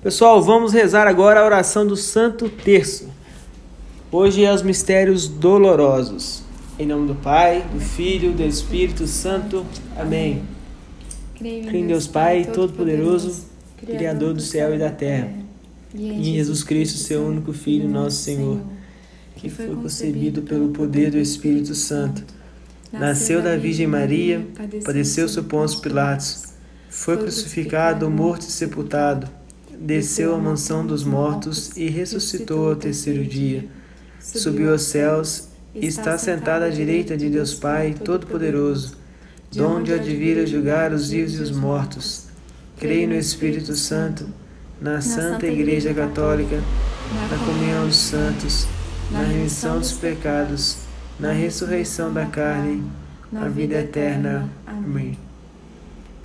Pessoal, vamos rezar agora a oração do Santo Terço. Hoje é os mistérios dolorosos. Em nome do Pai, do Filho, do Espírito Santo. Amém. Creio em Deus Pai, Todo-Poderoso, Criador do céu e da terra, e em Jesus Cristo, seu único Filho, nosso Senhor, que foi concebido pelo poder do Espírito Santo. Nasceu da Virgem Maria, padeceu sob Pôncio Pilatos, foi crucificado, morto e sepultado, desceu à mansão dos mortos e ressuscitou ao terceiro dia. Subiu aos céus e está sentado à direita de Deus Pai Todo-Poderoso, donde há de vir a julgar os vivos e os mortos. Creio no Espírito Santo, na Santa Igreja Católica, na comunhão dos santos, na remissão dos pecados, na ressurreição da carne, na vida eterna. Amém.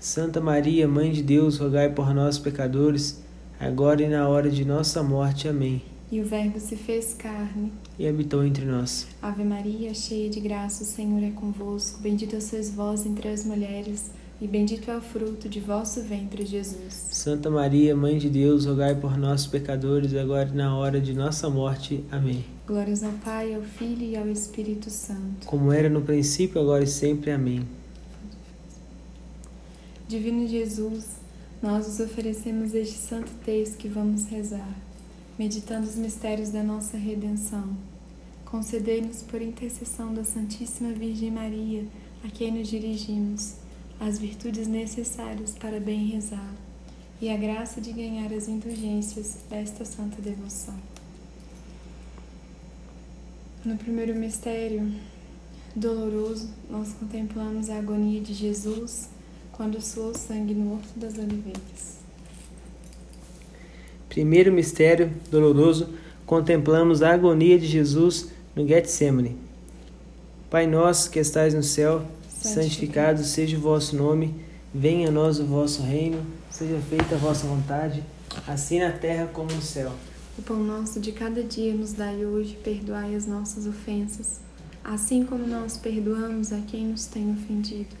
Santa Maria, Mãe de Deus, rogai por nós, pecadores, agora e na hora de nossa morte. Amém. E o Verbo se fez carne e habitou entre nós. Ave Maria, cheia de graça, o Senhor é convosco. Bendita sois vós entre as mulheres, e bendito é o fruto de vosso ventre, Jesus. Santa Maria, Mãe de Deus, rogai por nós, pecadores, agora e na hora de nossa morte. Amém. Glórias ao Pai, ao Filho e ao Espírito Santo. Como era no princípio, agora e sempre. Amém. Divino Jesus, nós os oferecemos este santo texto que vamos rezar, meditando os mistérios da nossa redenção. Concedei-nos, por intercessão da Santíssima Virgem Maria, a quem nos dirigimos, as virtudes necessárias para bem rezar e a graça de ganhar as indulgências desta santa devoção. No primeiro mistério doloroso, nós contemplamos a agonia de Jesus quando suou sangue no Horto das Oliveiras. Primeiro mistério doloroso, contemplamos a agonia de Jesus no Getsemane. Pai nosso que estais no céu, santificado seja o vosso nome, venha a nós o vosso reino, seja feita a vossa vontade, assim na terra como no céu. O pão nosso de cada dia nos dai hoje, perdoai as nossas ofensas, assim como nós perdoamos a quem nos tem ofendido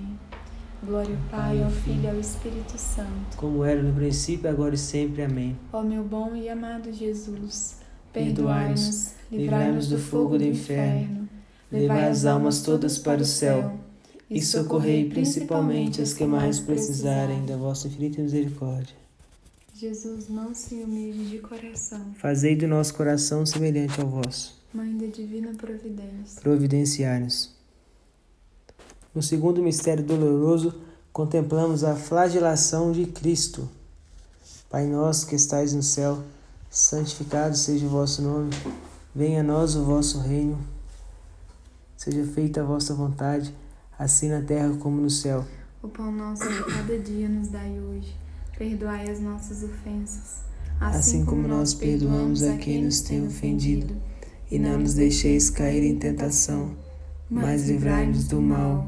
Glória ao Pai, ao Filho e ao Espírito Santo. Como era no princípio, agora e sempre. Amém. Ó meu bom e amado Jesus, perdoai-nos, livrai-nos do fogo do inferno, levai as almas todas para o céu e socorrei principalmente as que mais precisarem da vossa infinita misericórdia. Jesus, manso e humilde de coração, fazei do nosso coração semelhante ao vosso. Mãe da divina providência, providenciai-nos. No segundo mistério doloroso, contemplamos a flagelação de Cristo. Pai nosso que estais no céu, santificado seja o vosso nome. Venha a nós o vosso reino. Seja feita a vossa vontade assim na terra como no céu. O pão nosso de cada dia nos dai hoje. Perdoai as nossas ofensas, assim, assim como nós perdoamos a quem nos tem ofendido. E não nos deixeis cair em tentação, mas livrai-nos do mal.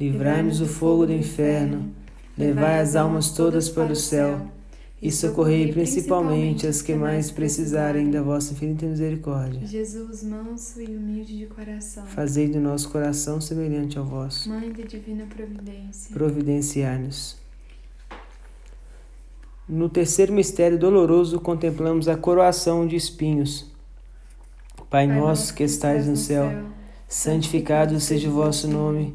livrai-nos do fogo do inferno, levai as almas todas para o céu e socorrei principalmente as que mais precisarem da vossa infinita misericórdia. Jesus, manso e humilde de coração, Fazei do nosso coração semelhante ao vosso. Mãe da divina providência, Providenciai-nos. No terceiro mistério doloroso, contemplamos a coroação de espinhos. Pai nosso que estais no céu, santificado seja o vosso nome.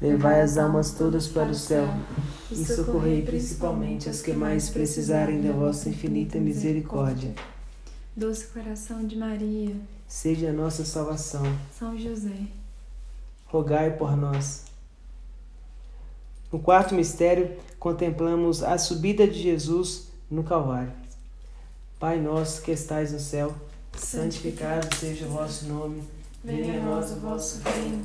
levai as almas todas para o céu e socorrei principalmente as que mais precisarem da vossa infinita misericórdia. Doce coração de Maria, Seja a nossa salvação. São José. rogai por nós. No quarto mistério, contemplamos a subida de Jesus no Calvário. Pai nosso que estais no céu, santificado seja o vosso nome. Venha a nós o vosso reino,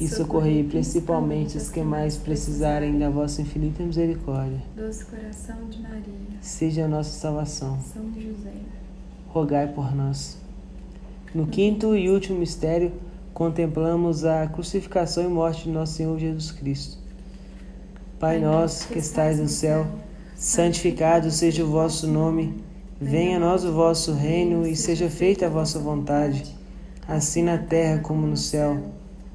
e socorrei principalmente os que mais precisarem da vossa infinita misericórdia. doce coração de Maria, Seja a nossa salvação. São José. rogai por nós. No quinto e último mistério, contemplamos a crucificação e morte de nosso Senhor Jesus Cristo. Pai nosso que estais no céu, santificado seja o vosso nome. Venha a nós o vosso reino e seja feita a vossa vontade, assim na terra como no céu.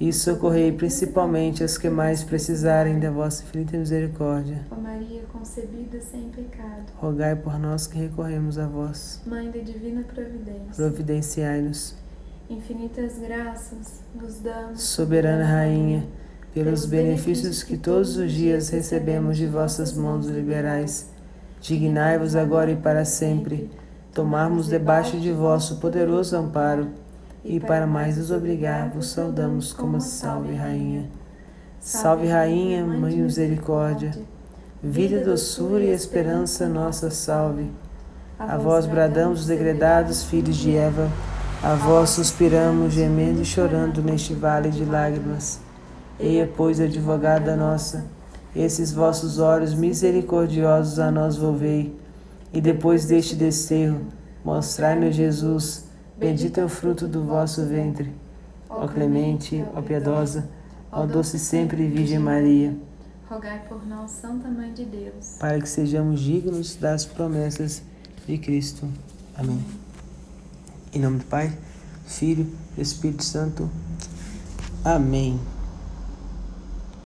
e socorrei principalmente as que mais precisarem da vossa infinita misericórdia. Ó Maria concebida sem pecado, Rogai por nós que recorremos a vós. Mãe da divina providência, Providenciai-nos, infinitas graças vos damos, soberana Rainha, pelos benefícios que todos os dias recebemos de vossas mãos liberais. Dignai-vos agora e para sempre tomarmos debaixo de vosso poderoso amparo e para mais nos obrigar, vos saudamos como salve Rainha. Salve Rainha, Mãe de Misericórdia, vida, doçura e esperança nossa salve. A vós bradamos os degredados filhos de Eva, a vós suspiramos, gemendo e chorando neste vale de lágrimas. Eia, pois, advogada nossa, esses vossos olhos misericordiosos a nós volvei, e depois deste desterro, mostrai-nos Jesus, bendito é o fruto do vosso ventre. Ó clemente, ó piedosa, ó doce sempre Virgem Maria, rogai por nós, Santa Mãe de Deus. para que sejamos dignos das promessas de Cristo. Amém. Em nome do Pai, Filho e Espírito Santo. Amém.